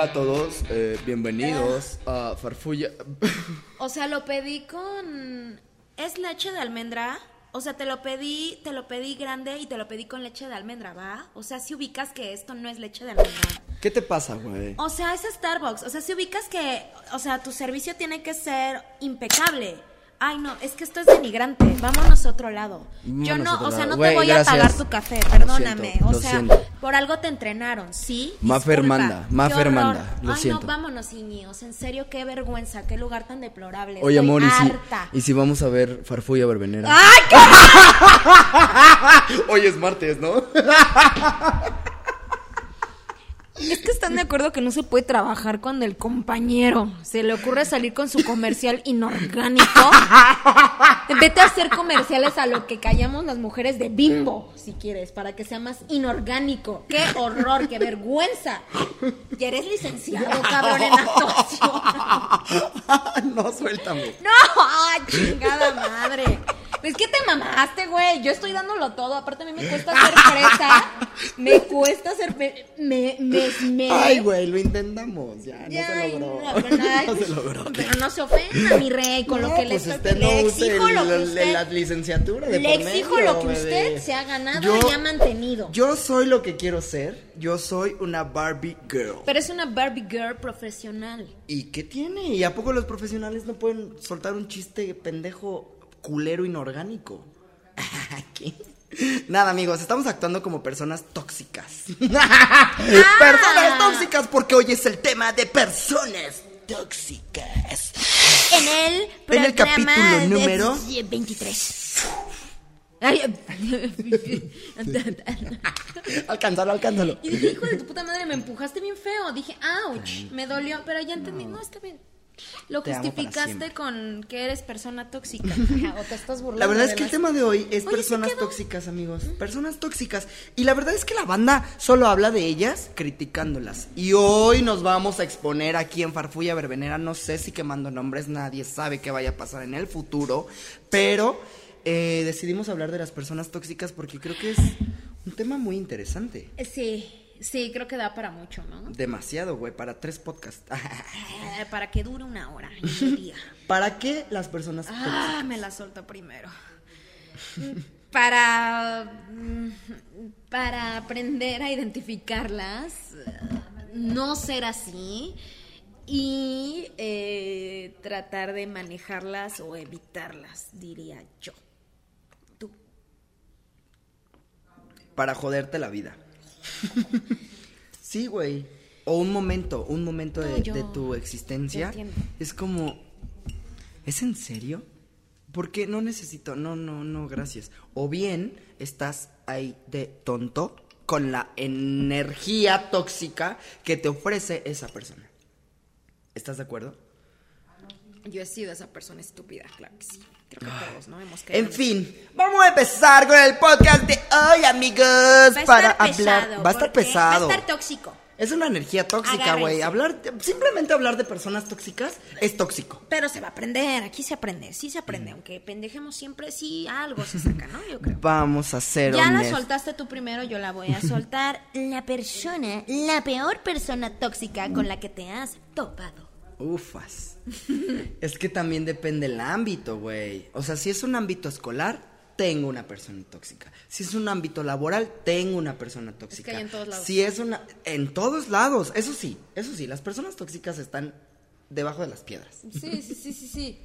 Hola a todos, eh, bienvenidos a Farfulla. O sea, lo pedí con... ¿Es leche de almendra? O sea, te lo pedí, te lo pedí grande y te lo pedí con leche de almendra, ¿va? O sea, si ubicas que esto no es leche de almendra. ¿Qué te pasa, güey? O sea, es Starbucks. O sea, si ubicas que, o sea, tu servicio tiene que ser impecable. Ay, no, es que esto es denigrante. Vámonos a otro lado. Yo no, o sea, no te voy gracias. a pagar tu café, perdóname. siento, o sea, siento. por algo te entrenaron, ¿sí? Mafer manda, Mafer manda, lo Ay, siento. no, vámonos, Iñios. En serio, qué vergüenza, qué lugar tan deplorable. Oye, Estoy amor, ¿y si, y si vamos a ver Farfulla Verbenera? ¡Ay, qué Hoy es martes, ¿no? Es que están de acuerdo que no se puede trabajar cuando el compañero se le ocurre salir con su comercial inorgánico. Vete a hacer comerciales a lo que callamos las mujeres de bimbo, si quieres, para que sea más inorgánico. ¡Qué horror, qué vergüenza! Ya eres licenciado, cabrón, en actuación. no, suéltame. ¡No! ¡Ay, chingada madre! Es que te mamaste, güey. Yo estoy dándolo todo. Aparte, a mí me cuesta ser fresa. Me cuesta ser. Me. Me. me, Ay, güey, lo intentamos, ya, no se logró. no, pero ay, no se logró. Pero no se ofenda, mi rey, con lo que le, pues estoy- usted le exijo el- lo que usted. la licenciatura de le exijo medio, lo que usted se ha ganado Yo- y ha mantenido. Yo soy lo que quiero ser. Yo soy una Barbie girl. Pero es una Barbie girl profesional. ¿Y qué tiene? ¿Y a poco los profesionales no pueden soltar un chiste pendejo, culero, inorgánico? ¿Qué? Nada, amigos, estamos actuando como personas tóxicas. Personas tóxicas, porque hoy es el tema de personas tóxicas. En el En el capítulo número- 23. Ay, Alcánzalo, alcánzalo. y dije, hijo de tu puta madre, me empujaste bien feo. Dije, ouch, me dolió, pero ya entendí. No, está bien. Lo Te justificaste con que eres persona tóxica. o te estás burlando. La verdad es que el tema de hoy es Oye, personas tóxicas, amigos. Personas tóxicas. Y la verdad es que la banda solo habla de ellas criticándolas. Y hoy nos vamos a exponer aquí en Farfulla Verbenera. No sé si quemando nombres, nadie sabe qué vaya a pasar en el futuro. Pero eh, decidimos hablar de las personas tóxicas porque creo que es un tema muy interesante. Sí, sí, creo que da para mucho, ¿no? Demasiado, güey, para tres podcasts. Eh, para que dure una hora media. ¿Para qué las personas tóxicas? Ah, me la solto primero. Para. mm, Para aprender a identificarlas, no ser así y eh, tratar de manejarlas o evitarlas, diría yo. Tú. para joderte la vida. sí, güey. O un momento, un momento de, yo- de tu existencia. Es como, ¿es en serio? Porque no necesito, no, no, no, gracias. O bien estás ahí de tonto con la energía tóxica que te ofrece esa persona. ¿Estás de acuerdo? Yo he sido esa persona estúpida, claro que sí. Creo que todos, ¿no? Hemos caído En fin, vamos a empezar con el podcast de hoy, amigos. Va para pesado, hablar. Va a estar pesado. Va a estar tóxico. Es una energía tóxica, güey. Hablar, simplemente hablar de personas tóxicas es tóxico. Pero se va a aprender, aquí se aprende, sí se aprende, aunque pendejemos siempre, sí algo se saca, ¿no? Yo creo. Vamos a ser Ya la soltaste tú primero, yo la voy a soltar. La persona, la peor persona tóxica con la que te has topado. Ufas. es que también depende el ámbito, güey. O sea, si es un ámbito escolar, tengo una persona tóxica. Si es un ámbito laboral, tengo una persona tóxica. hay en todos lados. Si es una en todos lados, eso sí, eso sí, las personas tóxicas están debajo de las piedras. Sí, sí, sí, sí, sí.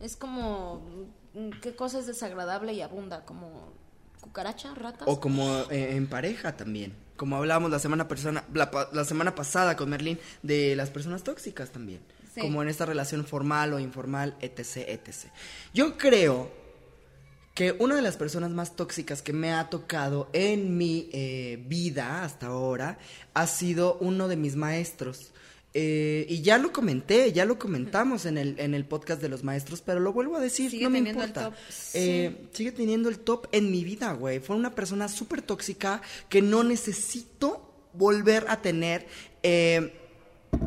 Es como, mm, ¿qué cosa es desagradable y abunda? Como cucaracha, ratas. O como eh, en pareja también. Como hablábamos la semana, persona, la, semana pasada con Merlín de las personas tóxicas también. Sí. Como en esta relación formal o informal, etc, etc. Yo creo que una de las personas más tóxicas que me ha tocado en mi eh, vida hasta ahora ha sido uno de mis maestros. Eh, y ya lo comenté, ya lo comentamos en el, en el podcast de los maestros, pero lo vuelvo a decir, Sigue no me teniendo el importa. top, Eh, sigue teniendo el top en mi vida, güey. Fue una persona súper tóxica que no necesito volver a tener. eh,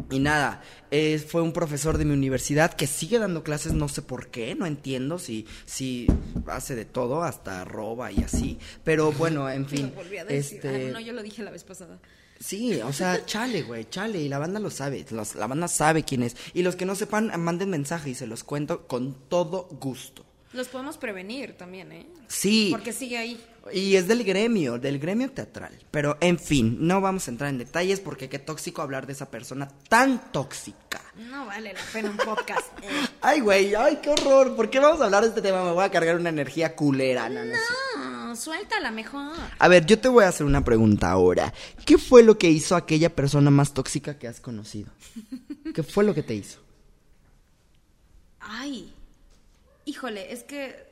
y nada, eh, fue un profesor de mi universidad que sigue dando clases, no sé por qué, no entiendo si, si hace de todo, hasta roba y así. Pero bueno, en fin. Lo volví a decir. este, Ah, no, yo lo dije la vez pasada. Sí, o sea, chale, güey, chale. Y la banda lo sabe. los- la banda sabe quién es. Y los que no sepan, manden mensaje y se los cuento con todo gusto. Los podemos prevenir también, ¿eh? Sí. Porque sigue ahí. Y es del gremio, del gremio teatral. Pero, en fin, no vamos a entrar en detalles porque qué tóxico hablar de esa persona tan tóxica. No vale la pena un podcast. Eh, Ay, güey, ay, qué horror. ¿Por qué vamos a hablar de este tema? Me voy a cargar una energía culera. No, no, suéltala mejor. A ver, yo te voy a hacer una pregunta ahora. ¿Qué fue lo que hizo aquella persona más tóxica que has conocido? ¿Qué fue lo que te hizo? Ay, híjole, es que...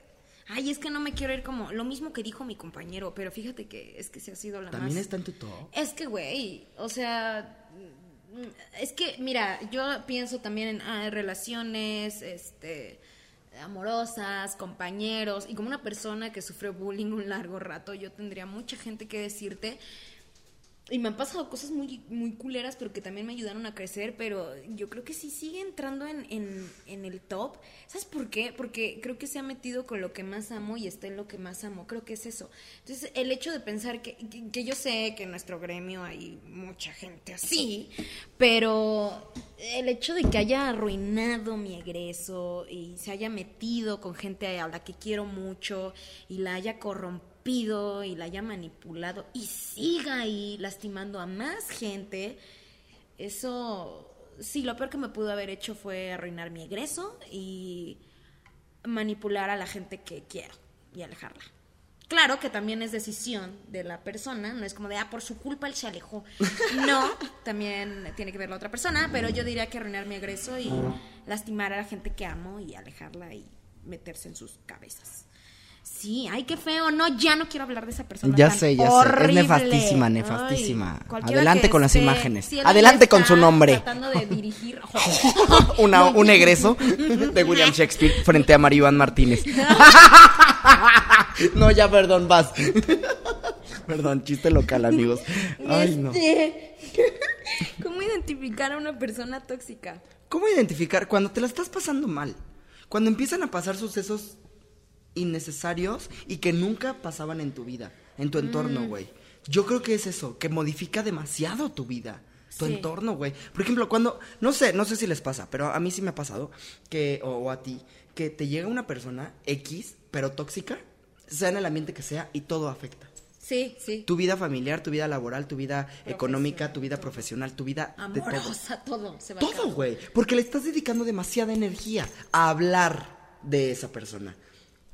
Ay, es que no me quiero ir como... Lo mismo que dijo mi compañero, pero fíjate que es que se ha sido la ¿También más... está en tu top? Es que, güey, o sea, es que, mira, yo pienso también en ah, relaciones, este, amorosas, compañeros, y como una persona que sufre bullying un largo rato, yo tendría mucha gente que decirte. Y me han pasado cosas muy, muy culeras, pero que también me ayudaron a crecer, pero yo creo que sí sigue entrando en, en, en el top. ¿Sabes por qué? Porque creo que se ha metido con lo que más amo y está en lo que más amo. Creo que es eso. Entonces, el hecho de pensar que, que, que yo sé que en nuestro gremio hay mucha gente así, pero el hecho de que haya arruinado mi egreso y se haya metido con gente a la que quiero mucho y la haya corrompido y la haya manipulado y siga ahí lastimando a más gente, eso sí, lo peor que me pudo haber hecho fue arruinar mi egreso y manipular a la gente que quiero y alejarla. Claro que también es decisión de la persona, no es como de, ah, por su culpa él se alejó. No, también tiene que ver la otra persona, pero yo diría que arruinar mi egreso y lastimar a la gente que amo y alejarla y meterse en sus cabezas. Sí, ay, qué feo. No, ya no quiero hablar de esa persona. Ya tan sé, ya sé. Es nefastísima, Ay, nefastísima. cualquiera Adelante con las imágenes. si Adelante con su nombre. Tratando de dirigir. Una- un egreso de William Shakespeare frente a Mario Iván Martínez. no, ya, perdón, vas. perdón, chiste local, amigos. Ay, no. Este, ¿Cómo identificar a una persona tóxica? ¿Cómo identificar cuando te la estás pasando mal? Cuando empiezan a pasar sucesos innecesarios y que nunca pasaban en tu vida, en tu Mm. entorno, güey. Yo creo que es eso, que modifica demasiado tu vida, tu Sí. entorno, güey. Por ejemplo, cuando, no sé, no sé si les pasa, pero a mí sí me ha pasado, que, o, o a ti, que te llega una persona X, pero tóxica, sea en el ambiente que sea, y todo afecta. Sí, sí. Tu vida familiar, tu vida laboral, tu vida económica, tu vida profesional, tu vida de todo. Amorosa, todo. Se va al Todo, carajo. güey. Porque le estás dedicando demasiada energía a hablar de esa persona.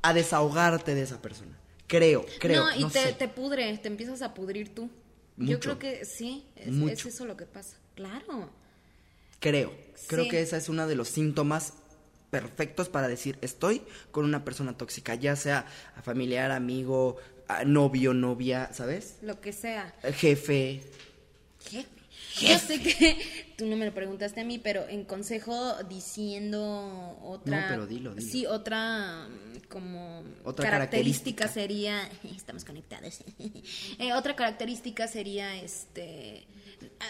A desahogarte de esa persona. Creo, creo. no, y no te, sé. te pudre, te empiezas a pudrir tú. Mucho. Yo creo que sí, es, Mucho. es eso lo que pasa. Claro. Creo. Creo Sí. que ese es uno de los síntomas perfectos para decir estoy con una persona tóxica, ya sea familiar, amigo, novio, novia, ¿sabes? Lo que sea. Jefe. Jefe. Yo sé que tú no me lo preguntaste a mí, pero en consejo diciendo otra. No, pero dilo, dilo. Sí, otra mm, como Otra característica, característica. sería. Estamos conectados. Eh, otra característica sería este.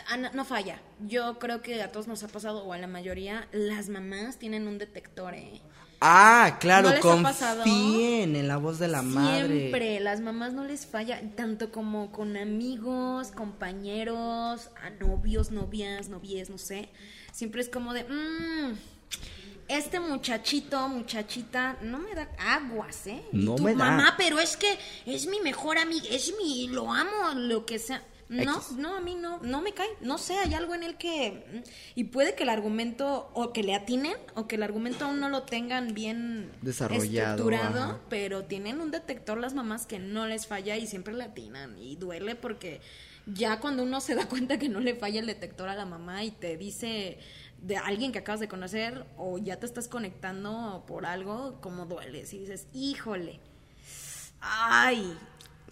a- no falla. Yo creo que a todos nos ha pasado, o a la mayoría, las mamás tienen un detector, ¿eh? Ah, claro, ¿No confíen en la voz de la madre. Siempre, las mamás no les falla, tanto como con amigos, compañeros, a novios, novias, novies, no sé. Siempre es como de, "Mm, este muchachito, muchachita, no me da aguas, ¿eh? No tu me da. Mamá, pero es que es mi mejor amiga, es mi, lo amo, lo que sea. No, X. no, a mí no, no me cae, no sé, hay algo en el que... mm, Y puede que el argumento, o que le atinen, o que el argumento aún no lo tengan bien Desarrollado, estructurado, ajá. pero tienen un detector las mamás que no les falla y siempre le atinan. Y duele porque ya cuando uno se da cuenta que no le falla el detector a la mamá y te dice de alguien que acabas de conocer o ya te estás conectando por algo, como dueles y dices, híjole, ay,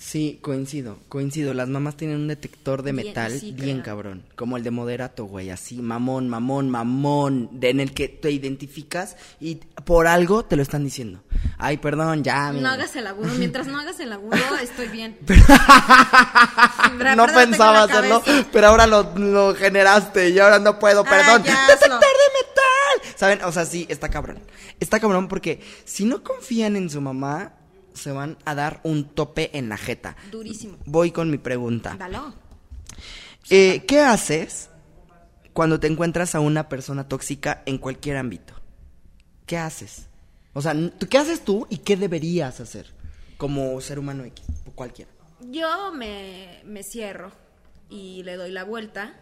Sí, coincido, coincido. Las mamás tienen un detector de Bien, metal sí, bien claro. cabrón, como el de moderato, güey, así, mamón, mamón, mamón, de, en el que te identificas y por algo te lo están diciendo. Ay, perdón, ya. no hagas el agudo. Mientras no hagas el agudo, estoy bien. no pensaba hacerlo, pero ahora lo, lo generaste y ahora no puedo, Ah, perdón. ¡Detector hazlo. de metal! ¿Saben? O sea, sí, está cabrón. Está cabrón porque si no confían en su mamá, se van a dar un tope en la jeta. Durísimo. Voy con mi pregunta. Dalo. Eh, ¿Qué haces cuando te encuentras a una persona tóxica en cualquier ámbito? ¿Qué haces? O sea, ¿tú- ¿qué haces tú y qué deberías hacer como ser humano X o cualquiera? Yo me, me cierro y le doy la vuelta.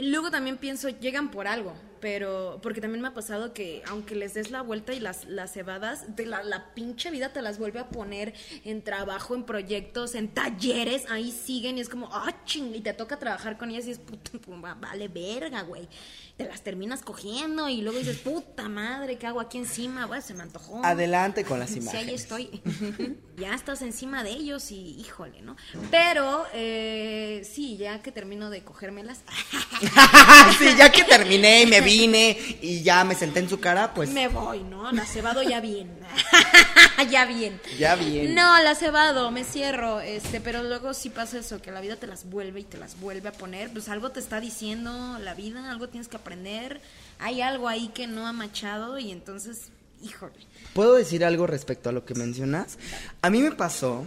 Luego también pienso, llegan por algo, pero porque también me ha pasado que aunque les des la vuelta y las, las cebadas, de la, la pinche vida te las vuelve a poner en trabajo, en proyectos, en talleres, ahí siguen y es como, ah, ching, y te toca trabajar con ellas y es, puta, va- vale verga, güey. Te las terminas cogiendo y luego dices, puta madre, ¿qué hago aquí encima? Se me antojó. Adelante con las Sí, imágenes. ahí estoy. ya estás encima de ellos y híjole, ¿no? Pero eh, sí, ya que termino de cogérmelas, sí, ya que terminé y me vine y ya me senté en su cara, pues me voy, ¿no? La cebado ya bien. ya bien. ya bien. No, la cebado, me cierro, este, pero luego sí pasa eso, que la vida te las vuelve y te las vuelve a poner, pues algo te está diciendo la vida, algo tienes que aprender, hay algo ahí que no ha machado y entonces, híjole. ¿Puedo decir algo respecto a lo que mencionas? A mí me pasó,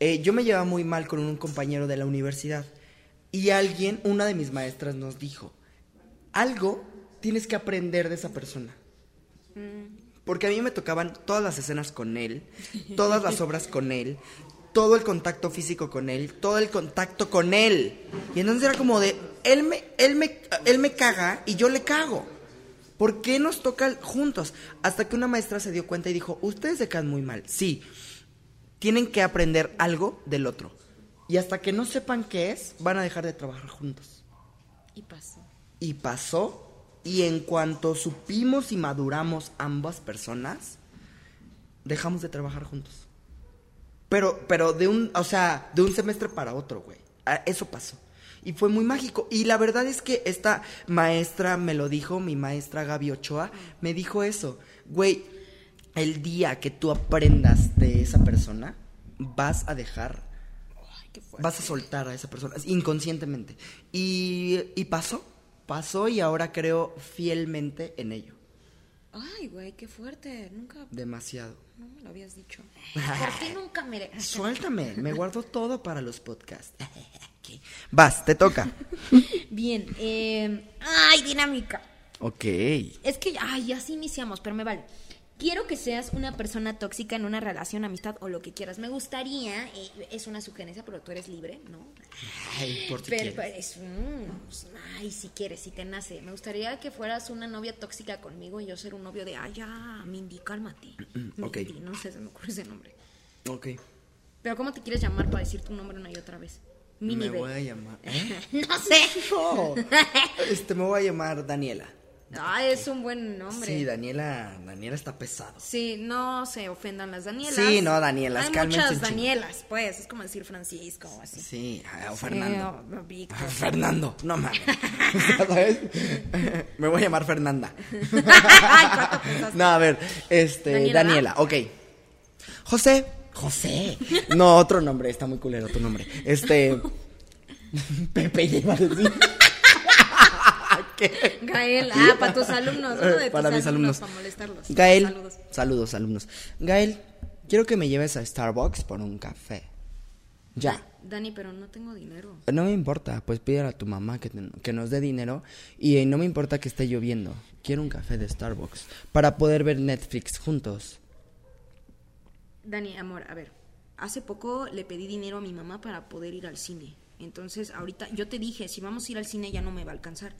eh, yo me llevaba muy mal con un compañero de la universidad y alguien, una de mis maestras nos dijo, algo tienes que aprender de esa persona. Porque a mí me tocaban todas las escenas con él, todas las obras con él, todo el contacto físico con él, todo el contacto con él. Y entonces era como de, él me, él me, él me caga y yo le cago. ¿Por qué nos toca juntos? Hasta que una maestra se dio cuenta y dijo, ustedes se caen muy mal. Sí, tienen que aprender algo del otro. Y hasta que no sepan qué es, van a dejar de trabajar juntos. Y pasó. Y pasó, y en cuanto supimos y maduramos ambas personas, dejamos de trabajar juntos. Pero, pero de un, o sea, de un semestre para otro, güey. Ah, Eso pasó. Y fue muy mágico. Y la verdad es que esta maestra me lo dijo, mi maestra Gaby Ochoa, me dijo eso. Güey, el día que tú aprendas de esa persona, vas a dejar Ay, qué vas a soltar a esa persona inconscientemente. Y, y pasó, pasó y ahora creo fielmente en ello. Ay, güey, qué fuerte. Nunca, Demasiado. no me lo habías dicho. ¿Por qué nunca me... Suéltame, me guardo todo para los podcasts. Vas, te toca. Bien, eh... Ay, dinámica. Ok. Es que, ay, ya sí iniciamos, pero me vale. Quiero que seas una persona tóxica en una relación, amistad o lo que quieras. Me gustaría, eh, es una sugerencia, pero tú eres libre, ¿no? Ay, por si Pero, es, pues, ay, si quieres, si te nace. Me gustaría que fueras una novia tóxica conmigo y yo ser un novio de, ay, ya, Mindy, cálmate. Ok. Mindy, no sé, se me ocurre ese nombre. Ok. Pero ¿cómo te quieres llamar para decir tu nombre una y otra vez? Mini me voy a llamar. ¿eh? no sé. No. Este, me voy a llamar Daniela. Ay, es un buen nombre. Sí, Daniela, Daniela está pesado. Sí, no se ofendan las Danielas. Sí, no, Danielas, Hay muchas. Danielas, pues. Es como decir Francisco o así. Sí, ah, o Fernando. o- o Víctor. Ah, Fernando, no mames. ¿Sabes? Me voy a llamar Fernanda. No, a ver, este, Daniela, Daniela, ok. José. José. No, otro nombre, está muy culero tu nombre. Este. Pepe iba a decir. Gael, ah, para tus alumnos, uno de tus Para mis alumnos. Para molestarlos. Gael. Saludos. Saludos, alumnos. Gael, quiero que me lleves a Starbucks por un café. Ya. Dani, pero no tengo dinero. No me importa, pues pídele a tu mamá que, te- que nos dé dinero y eh, no me importa que esté lloviendo. Quiero un café de Starbucks para poder ver Netflix juntos. Dani, amor, a ver. Hace poco le pedí dinero a mi mamá para poder ir al cine. Entonces, ahorita yo te dije, si vamos a ir al cine ya no me va a alcanzar.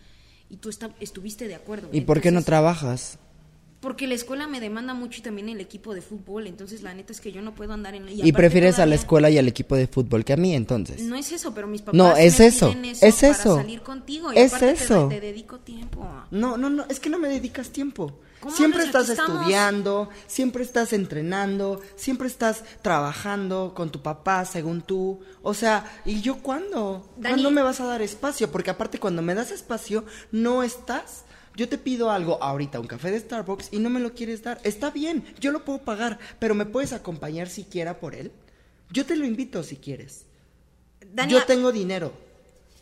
Y tú esta- estuviste de acuerdo. ¿Y por qué no Entonces, trabajas? Porque la escuela me demanda mucho y también el equipo de fútbol. Entonces, la neta es que yo no puedo andar en... Y, aparte prefieres a la escuela y al equipo de fútbol que a mí entonces. No es eso, pero mis papás No, es me eso, piden es para eso. salir contigo y Es aparte te- eso. Te, dedico tiempo. No, no, no, es que no me dedicas tiempo. ¿Cómo Siempre estás estudiando, siempre estás entrenando, siempre estás trabajando con tu papá, según tú. O sea, ¿y yo cuándo? Dani. ¿Cuándo me vas a dar espacio? Porque aparte cuando me das espacio, no estás. Yo te pido algo ahorita, un café de Starbucks, y no me lo quieres dar. Está bien, yo lo puedo pagar, pero ¿me puedes acompañar siquiera por él? Yo te lo invito si quieres. Dani, Yo tengo dinero.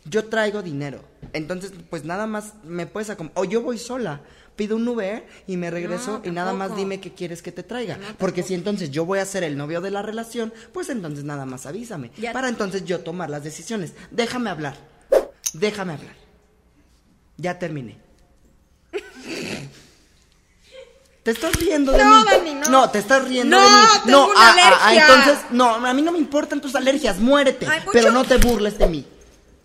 Yo traigo dinero. Entonces, pues nada más me puedes acompañar. O yo voy sola. Pido un Uber y me regreso No, y nada más dime qué quieres que te traiga. No, Porque si entonces yo voy a ser el novio de la relación, pues entonces nada más avísame. Ya- Para entonces yo tomar las decisiones. Déjame hablar. déjame hablar. Ya terminé. Te estás riendo de No, mí. Dani, no. te estás riendo No, de mí. tengo una ah, ah, alergia. entonces, no, a mí no me importan tus alergias, muérete. Mucho- Pero no te burles de mí.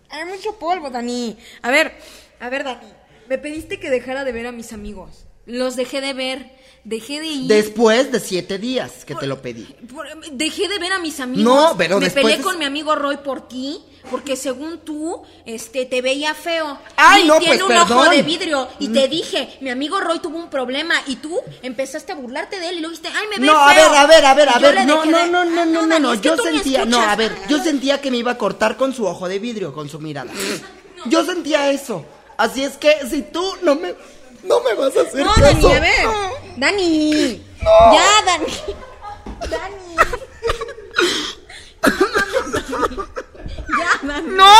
Hay mucho polvo, Dani. A ver, a ver, Dani. Me pediste que dejara de ver a mis amigos. Los dejé de ver. Dejé de ir. Después de siete días que te lo pedí. Por- dejé de ver a mis amigos. No, pero me después peleé de- con mi amigo Roy por ti, porque según tú, este, te veía feo. Ay, y no, tiene pues, un ojo de vidrio. Y te dije, mi amigo Roy tuvo un problema y tú empezaste a burlarte de él y luego dijiste, ay, me ve No, a feo". ver, a ver, a ver, a yo le ver. No, no, de- no, no, Ah, no, no, no. que Yo sentía, no, a ver, yo sentía que me iba a cortar con su ojo de vidrio, con su mirada. Yo sentía eso. Así es que si tú no me, no me vas a hacer No, caso. Dani, a ver. No. Dani. No. Ya, Dani. Dani. ya, Dani. ¡No!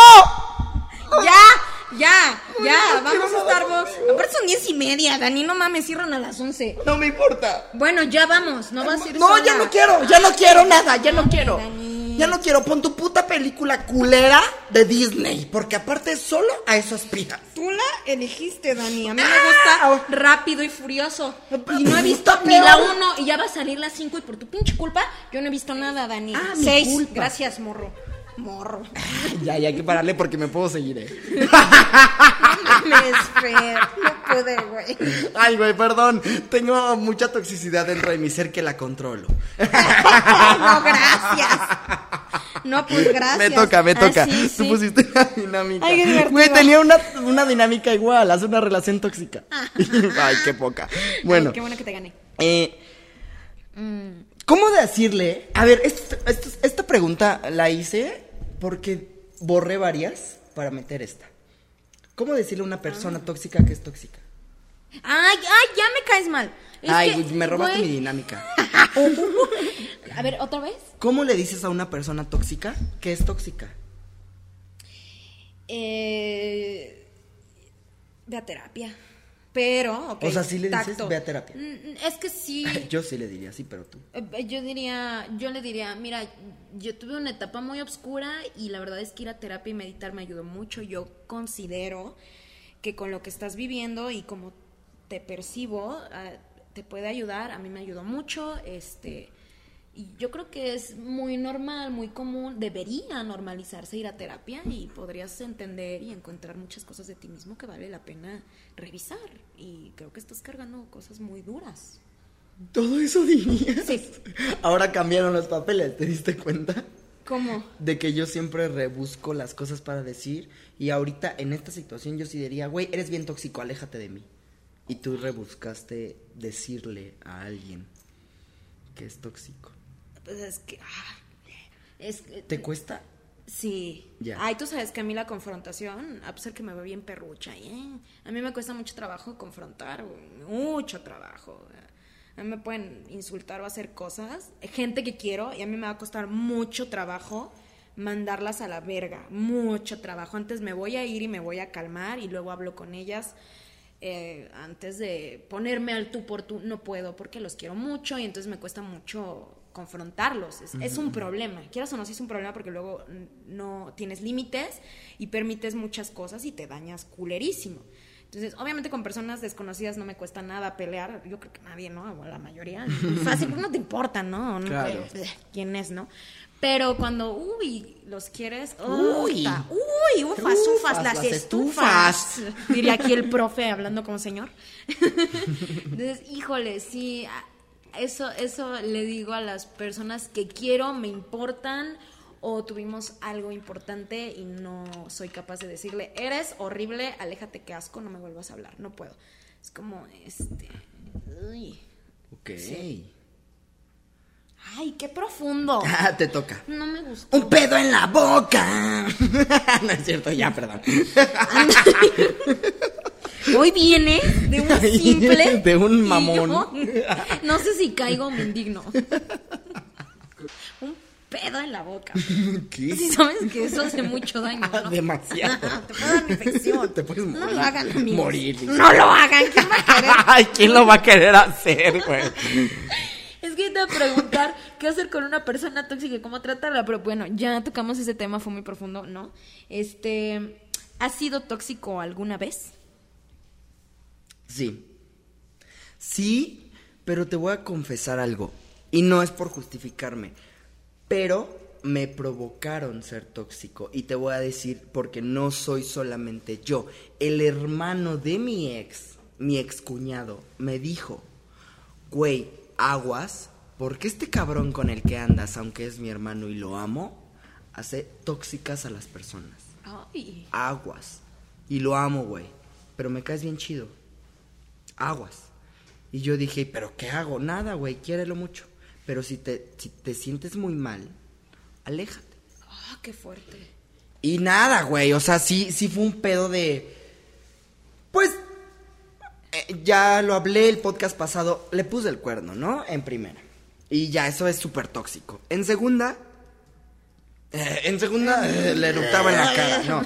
Ya, ya, ya. Vamos a Starbucks. Aparte son diez y media, Dani. No mames, cierran a las once. No me importa. Bueno, ya vamos. No vas a ir No, sola. ya no quiero, ya no quiero nada, ya no quiero. Dani. Ya no quiero, pon tu puta película culera de Disney, porque aparte solo a eso aspiras. Tú la elegiste, Dani. A mí me Ah. gusta rápido y furioso. Y no he visto ni la peor. 1 y ya va a salir la 5 y por tu pinche culpa yo no he visto nada, Dani. Ah, mi 6. culpa. Gracias, morro. Morro. Ya, ya hay que pararle porque me puedo seguir, eh. Me espero. No pude, güey. Ay, güey, perdón. Tengo mucha toxicidad dentro de mi ser que la controlo. No, gracias. No, pues gracias. Me toca, me Ah, toca. sí, Tú sí. pusiste una dinámica. Ay, qué divertido. Güey, tenía una, una dinámica igual. Hace una relación tóxica. Ay, qué poca. Bueno, Ay, qué bueno que te gané. eh, ¿cómo decirle? A ver, esta, pregunta la hice porque borré varias para meter esta. ¿Cómo decirle a una persona tóxica que es tóxica? Ay, ay, ya me caes mal. Es Ay, que, me robaste güey, mi dinámica. A ver, ¿otra vez? ¿Cómo le dices a una persona tóxica que es tóxica? Eh, ve a terapia. Pero, ok. O sea, ¿sí le dices, ve a terapia? Mm, Es que sí. Yo sí le diría, sí, pero tú. Eh, Yo diría, yo le diría, mira, yo tuve una etapa muy oscura y la verdad es que ir a terapia y meditar me ayudó mucho. Yo considero que con lo que estás viviendo y como te percibo, ah, te puede ayudar. A mí me ayudó mucho, este, y yo creo que es muy normal, muy común, debería normalizarse ir a terapia y podrías entender y encontrar muchas cosas de ti mismo que vale la pena revisar. Y creo que estás cargando cosas muy duras. Todo eso dirías. Sí. Ahora cambiaron los papeles, ¿te diste cuenta? ¿Cómo? De que yo siempre rebusco las cosas para decir y ahorita en esta situación yo sí diría, güey, eres bien tóxico, aléjate de mí. Y tú rebuscaste decirle a alguien que es tóxico. Pues es que. ah, es que- ¿Te cuesta? Sí. Ya. Ay, tú sabes que a mí la confrontación, a pesar que me ve bien perrucha, ¿eh? A mí me cuesta mucho trabajo confrontar, mucho trabajo. A mí me pueden insultar o hacer cosas, gente que quiero, y a mí me va a costar mucho trabajo mandarlas a la verga, mucho trabajo. Antes me voy a ir y me voy a calmar y luego hablo con ellas. Eh, antes de ponerme al tú por tú, no puedo porque los quiero mucho y entonces me cuesta mucho confrontarlos. Es, es un problema. Quieras o no, sí es un problema porque luego no tienes límites y permites muchas cosas y te dañas culerísimo. Entonces, obviamente con personas desconocidas no me cuesta nada pelear. Yo creo que nadie, ¿no? O la mayoría. Fácil, porque no te importa, ¿no? No Claro. te- ¿Quién es, no? Pero cuando, uy, los quieres, Uy. uy, uy, ufas, ufas, Ufas, las, las estufas. Diría aquí el profe hablando como señor. Entonces, híjole, sí, eso, eso le digo a las personas que quiero, me importan o tuvimos algo importante y no soy capaz de decirle, eres horrible, aléjate, que asco, no me vuelvas a hablar, no puedo. Es como, este, uy, Ok. Ay, qué profundo. Ah, te toca. No me gustó. Un pedo en la boca. no es cierto, ya, perdón. Hoy viene de un simple. De un mamón. yo no sé si caigo o me indigno. Un pedo en la boca. ¿Qué? Si sabes que eso hace mucho daño, ¿no? Demasiado. Te puede dar infección. Te puedes No morir. lo hagan, amigos. Morir. No lo hagan. ¿Quién va a querer? Ay, ¿quién lo va a querer hacer, güey? Es que te voy a preguntar qué hacer con una persona tóxica y cómo tratarla, pero bueno, ya tocamos ese tema, fue muy profundo, ¿no? Este, ¿Has sido tóxico alguna vez? Sí. Sí, pero te voy a confesar algo. Y no es por justificarme. Pero me provocaron ser tóxico. Y te voy a decir porque no soy solamente yo. El hermano de mi ex, mi ex cuñado, me dijo, güey, aguas, porque este cabrón con el que andas, aunque es mi hermano y lo amo, hace tóxicas a las personas. Ay. Aguas. Y lo amo, güey. Pero me caes bien chido. Aguas. Y yo dije, ¿pero qué hago? Nada, güey, quiérelo mucho. Pero si te, si te sientes muy mal, aléjate. Ah, qué fuerte. Y nada, güey, o sea, sí, sí fue un pedo de... Pues, eh, ya lo hablé el podcast pasado, le puse el cuerno, ¿no? En primera. Y ya, eso es súper tóxico. En segunda... eh, en segunda eh, le eructaba en la cara, no.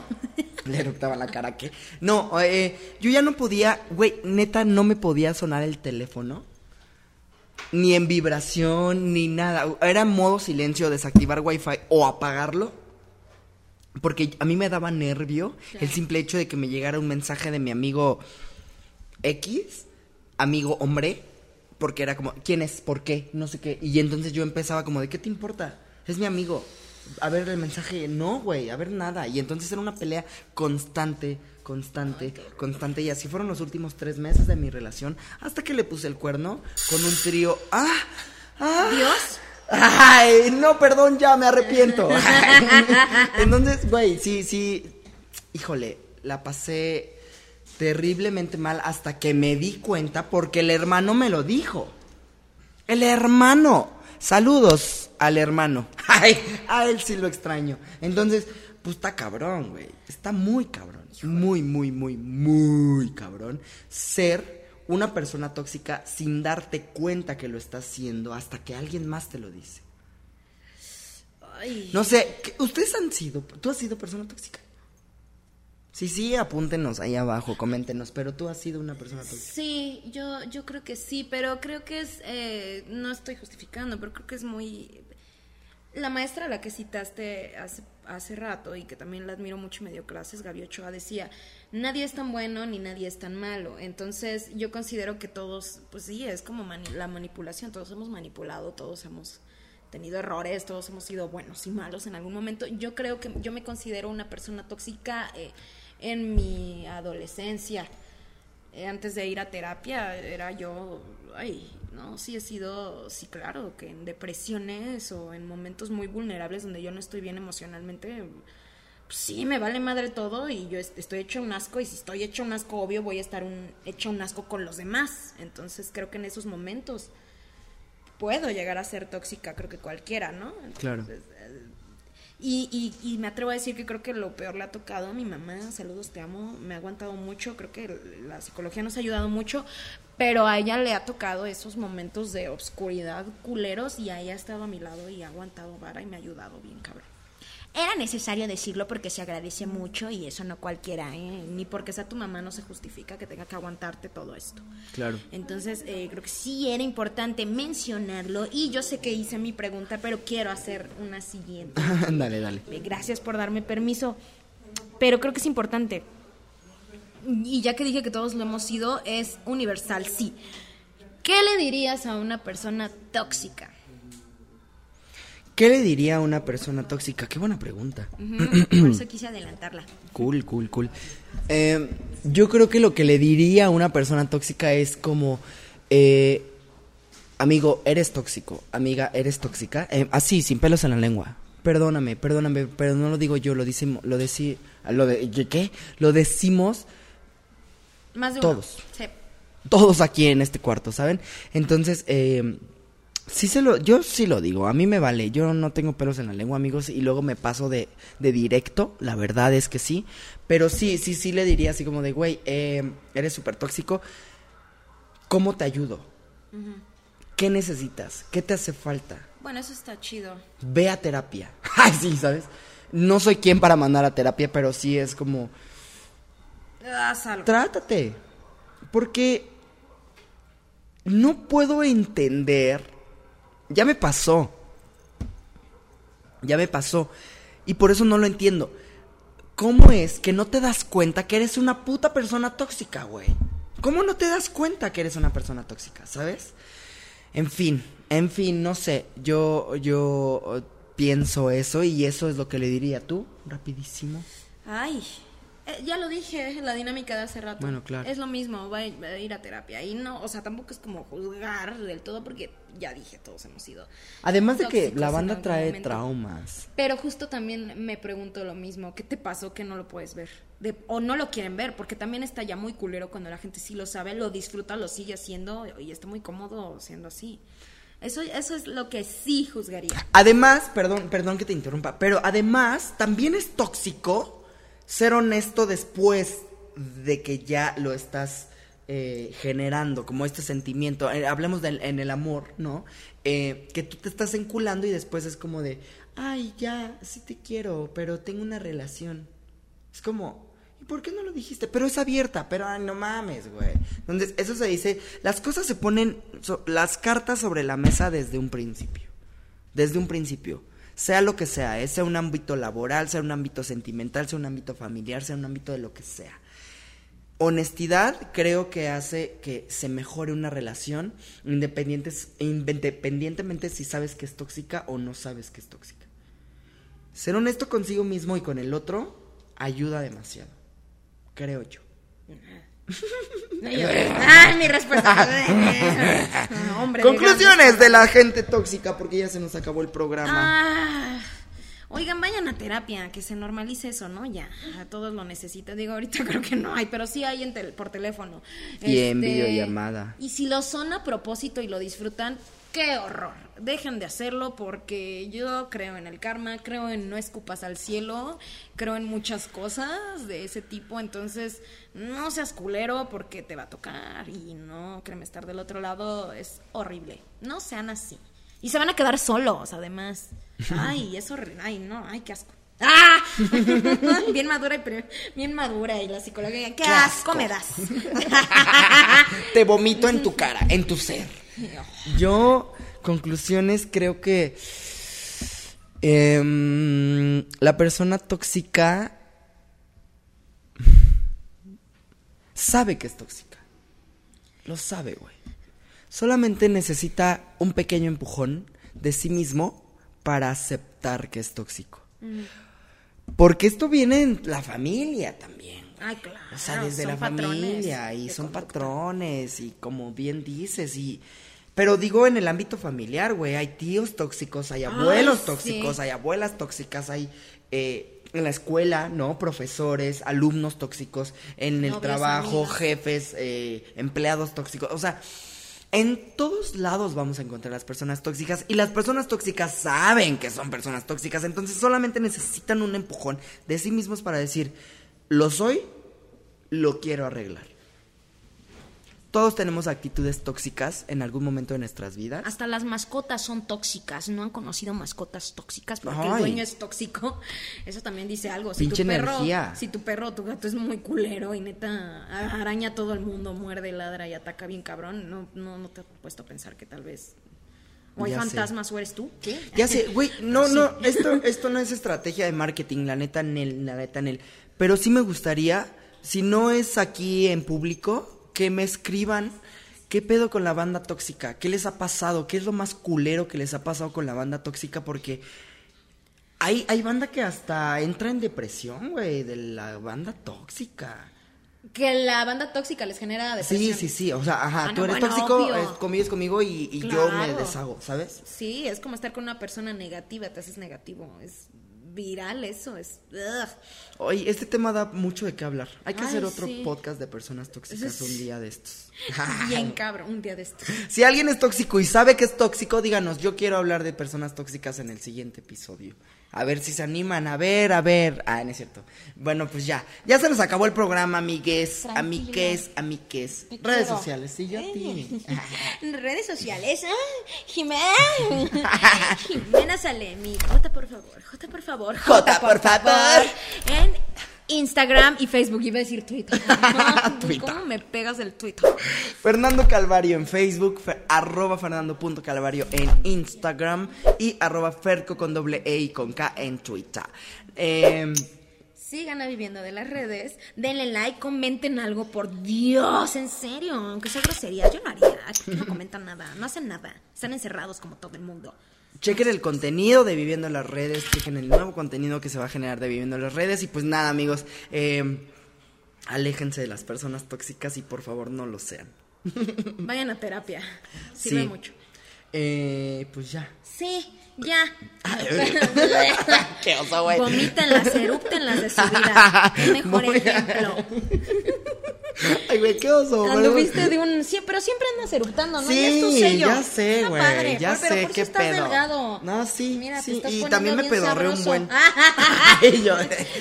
Le eructaba en la cara, ¿qué? No, eh, yo ya no podía, güey, neta, no me podía sonar el teléfono. Ni en vibración, ni nada. Era en modo silencio, desactivar wifi o apagarlo. Porque a mí me daba nervio el simple hecho de que me llegara un mensaje de mi amigo X, amigo hombre, porque era como, ¿quién es? ¿Por qué? No sé qué. Y entonces yo empezaba como, ¿de qué te importa? Es mi amigo. A ver el mensaje, no, güey, a ver nada. Y entonces era una pelea constante, constante, constante. Y así fueron los últimos tres meses de mi relación, hasta que le puse el cuerno con un trío. ¡Ah! ¡Ah! ¿Dios? Ay, no, perdón, ya me arrepiento. Entonces, güey, sí, sí. Híjole, la pasé terriblemente mal hasta que me di cuenta porque el hermano me lo dijo. El hermano. Saludos al hermano. Ay, a él sí lo extraño. Entonces, pues está cabrón, güey. Está muy cabrón. Muy, muy, muy, muy cabrón. Ser una persona tóxica sin darte cuenta que lo está haciendo hasta que alguien más te lo dice. Ay. No sé, ¿qué- ¿ustedes han sido, tú has sido persona tóxica? Sí, sí, apúntenos ahí abajo, coméntenos, pero tú has sido una persona tóxica. Sí, yo, yo creo que sí, pero creo que es, eh, no estoy justificando, pero creo que es muy... La maestra a la que citaste hace, hace rato y que también la admiro mucho y me dio clases, Gaby Ochoa, decía, nadie es tan bueno ni nadie es tan malo. Entonces yo considero que todos, pues sí, es como la manipulación, todos hemos manipulado, todos hemos tenido errores, todos hemos sido buenos y malos en algún momento. Yo creo que yo me considero una persona tóxica eh, en mi adolescencia. Eh, antes de ir a terapia era yo, ay, no, sí he sido, sí, claro, que en depresiones o en momentos muy vulnerables donde yo no estoy bien emocionalmente, pues sí, me vale madre todo y yo est- estoy hecho un asco y si estoy hecho un asco, obvio, voy a estar un, hecho un asco con los demás. Entonces creo que en esos momentos puedo llegar a ser tóxica, creo que cualquiera, ¿no? Claro. Entonces, y, y, y me atrevo a decir que creo que lo peor le ha tocado a mi mamá. Saludos, te amo. Me ha aguantado mucho. Creo que la psicología nos ha ayudado mucho. Pero a ella le ha tocado esos momentos de obscuridad culeros y ella ha estado a mi lado y ha aguantado vara y me ha ayudado bien, cabrón. Era necesario decirlo porque se agradece mucho y eso no cualquiera, ¿eh? Ni porque sea tu mamá no se justifica que tenga que aguantarte todo esto. Claro. Entonces, eh, creo que sí era importante mencionarlo y yo sé que hice mi pregunta, pero quiero hacer una siguiente. dale, dale. Eh, Gracias por darme permiso, pero creo que es importante. Y ya que dije que todos lo hemos sido, es universal, sí. ¿Qué le dirías a una persona tóxica? ¿Qué le diría a una persona tóxica? Qué buena pregunta. Por eso quise adelantarla. Cool, cool, cool. Eh, yo creo que lo que le diría a una persona tóxica es como, eh, amigo, eres tóxico, amiga, eres tóxica, Eh, así, sin pelos en la lengua. Perdóname, perdóname, pero no lo digo yo, lo decimos, lo deci, lo de, ¿qué? Lo decimos Más de uno. Todos. Sí. todos aquí en este cuarto, ¿saben? Entonces, eh, sí se lo, yo sí lo digo, a mí me vale, yo no tengo pelos en la lengua, amigos, y luego me paso de, de directo, la verdad es que sí, pero sí, sí, sí le diría así como de, güey, eh, eres súper tóxico, ¿cómo te ayudo? ¿Qué necesitas? ¿Qué te hace falta? Bueno, eso está chido. Ve a terapia. Ay, sí, ¿sabes? No soy quien para mandar a terapia, pero sí es como, Haz algo. trátate. Porque no puedo entender. Ya me pasó. Ya me pasó. Y por eso no lo entiendo. ¿cómo es que no te das cuenta que eres una puta persona tóxica, güey? ¿Cómo no te das cuenta que eres una persona tóxica, sabes? En fin, en fin, no sé, yo, yo pienso eso y eso es lo que le diría tú, rapidísimo. Ay, eh, ya lo dije, la dinámica de hace rato. Bueno, claro. Es lo mismo, va a, ir, a terapia. Y no, o sea, tampoco es como juzgar del todo, porque ya dije, todos hemos sido. Además de que la banda trae momento. traumas. Pero justo también me pregunto lo mismo, ¿qué te pasó que no lo puedes ver? De- o no lo quieren ver, porque también está ya muy culero cuando la gente sí lo sabe, lo disfruta, lo sigue haciendo y está muy cómodo siendo así. Eso, eso es lo que sí juzgaría. Además, perdón, perdón que te interrumpa, pero además también es tóxico ser honesto después de que ya lo estás eh, generando, como este sentimiento. Eh, hablemos en el amor, ¿no? Eh, que tú te estás enculando y después es como de, ay, ya, sí te quiero, pero tengo una relación. Es como, ¿y por qué no lo dijiste? Pero es abierta, pero ay, no mames, güey. Entonces, eso se dice, las cosas se ponen, so- las cartas sobre la mesa desde un principio desde un principio. Sea lo que sea, eh, sea un ámbito laboral, sea un ámbito sentimental, sea un ámbito familiar, sea un ámbito de lo que sea. Honestidad creo que hace que se mejore una relación independientes- independientemente si sabes que es tóxica o no sabes que es tóxica. Ser honesto consigo mismo y con el otro ayuda demasiado, creo yo. ¡Ay, mi respuesta! No, hombre, Conclusiones de la gente tóxica porque ya se nos acabó el programa. Ah, oigan, vayan a terapia, que se normalice eso, ¿no? Ya, a todos lo necesitan. Digo, ahorita creo que no hay, pero sí hay en tel- por teléfono. Este, Y en videollamada. Y si lo son a propósito y lo disfrutan, qué horror. Dejen de hacerlo porque yo creo en el karma, creo en no escupas al cielo, creo en muchas cosas de ese tipo. Entonces, no seas culero porque te va a tocar y no, créeme, estar del otro lado es horrible. No sean así. Y se van a quedar solos, además. Ay, es horrible. Ay, no, ay, qué asco. ¡Ah! bien madura y bien madura y la psicología. ¡Qué, Qué asco asco. me das! Te vomito en tu cara, en tu ser. Yo, conclusiones, creo que em, la persona tóxica sabe que es tóxica. Lo sabe, güey. Solamente necesita un pequeño empujón de sí mismo para aceptar que es tóxico. Porque esto viene en la familia también. Ay, claro. O sea, desde la familia y son conducta. patrones y como bien dices y pero digo en el ámbito familiar, güey, hay tíos tóxicos, hay abuelos tóxicos, hay abuelas tóxicas, hay eh, en la escuela, ¿no? Profesores, alumnos tóxicos, en el trabajo, jefes, eh, empleados tóxicos, o sea, en todos lados vamos a encontrar las personas tóxicas y las personas tóxicas saben que son personas tóxicas, entonces solamente necesitan un empujón de sí mismos para decir, lo soy, lo quiero arreglar. Todos tenemos actitudes tóxicas en algún momento de nuestras vidas. Hasta las mascotas son tóxicas. ¿No han conocido mascotas tóxicas? Porque el dueño es tóxico. Eso también dice algo. Si Pinche tu perro, energía. si tu perro o tu gato es muy culero y neta araña a todo el mundo, muerde, ladra y ataca bien cabrón, no, no, no te has puesto a pensar que tal vez. O hay Ya sé. fantasmas o eres tú. ¿Qué? Ya sé, güey, no, Sí. no, esto, esto no es estrategia de marketing, la neta, Nel, la neta, Nel. Pero sí me gustaría, si no es aquí en público, que me escriban qué pedo con la banda tóxica, qué les ha pasado, qué es lo más culero que les ha pasado con la banda tóxica, porque hay, hay banda que hasta entra en depresión, güey, de la banda tóxica. Que la banda tóxica les genera Sí, depresión. sí, sí, o sea, ajá, Ah, tú eres bueno, tóxico, es- conmigo y, y yo me deshago, ¿sabes? Sí, es como estar con una persona negativa, te haces negativo. Es viral eso, es... ugh. Oye, este tema da mucho de qué hablar. Hay que Ay, hacer otro sí. podcast de personas tóxicas es- un día de estos. Bien cabrón, un día de estos. Si alguien es tóxico y sabe que es tóxico, díganos, yo quiero hablar de personas tóxicas en el siguiente episodio. A ver si se animan, a ver, a ver. Ah, no es cierto. Bueno, pues ya. Ya se nos acabó el programa, amigues, Tranquilo. amigues, amigues. Te Redes quiero. sociales, sí, yo a ti. Redes sociales, ah, Jimena. Jimena Salemi. Jota, por favor. Jota, por favor. Jota, por favor. En Instagram y Facebook. Iba a decir Twitter. Twitter. ¿Cómo me pegas el Twitter? Fernando Calvario en Facebook, fer- arroba fernando.calvario en Instagram y arroba ferco con doble E y con K en Twitter. Eh, Sigan a Viviendo de las Redes. Denle like, comenten algo, por Dios, en serio. Aunque sea grosería, yo no haría. Aquí no comentan nada, no hacen nada. Están encerrados como todo el mundo. Chequen el contenido de Viviendo en las Redes, chequen el nuevo contenido que se va a generar de Viviendo en las Redes. Y pues nada, amigos, eh, aléjense de las personas tóxicas y por favor no lo sean. Vayan a terapia. Sirve Sí. mucho. Eh, pues ya. Sí, ya. Qué oso, güey. Vomítenlas, erúptenlas de su vida. El mejor Muy- ejemplo. Ay, güey, qué oso. Anduviste de un. Sí, pero siempre andas eruptando, ¿no? Sí, Ya es tu sello. ya sé, güey. Ya pero sé por qué estás pedo. delgado. No, sí, Mira, te sí. estás Y también me pedorré un buen. y, yo,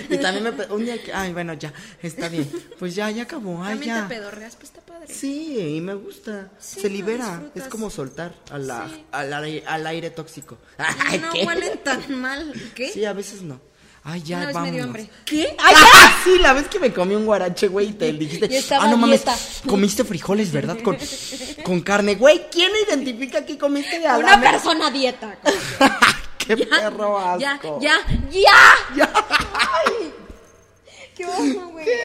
y también me pe- un día que, ay, bueno, ya, está bien. Pues ya, ya acabó, ay, También ya. te pedorreas, pues está padre. Sí, y me gusta. Sí, Se libera. Es como soltar a la, Sí. al, aire, al aire tóxico. Ay, no ¿qué? huelen tan mal. ¿Qué? Sí, a veces no. Ay, ya, Una vamos. ¿Qué? Ay, sí, la vez que me comí un guarache, güey, y te dijiste, Y ah, no mames, dieta. comiste frijoles, ¿verdad? Con, con carne. Güey, ¿quién identifica que comiste de Una Adame? persona dieta. Qué perro Ya, asco. ya, ya. Ya. Qué oso, güey.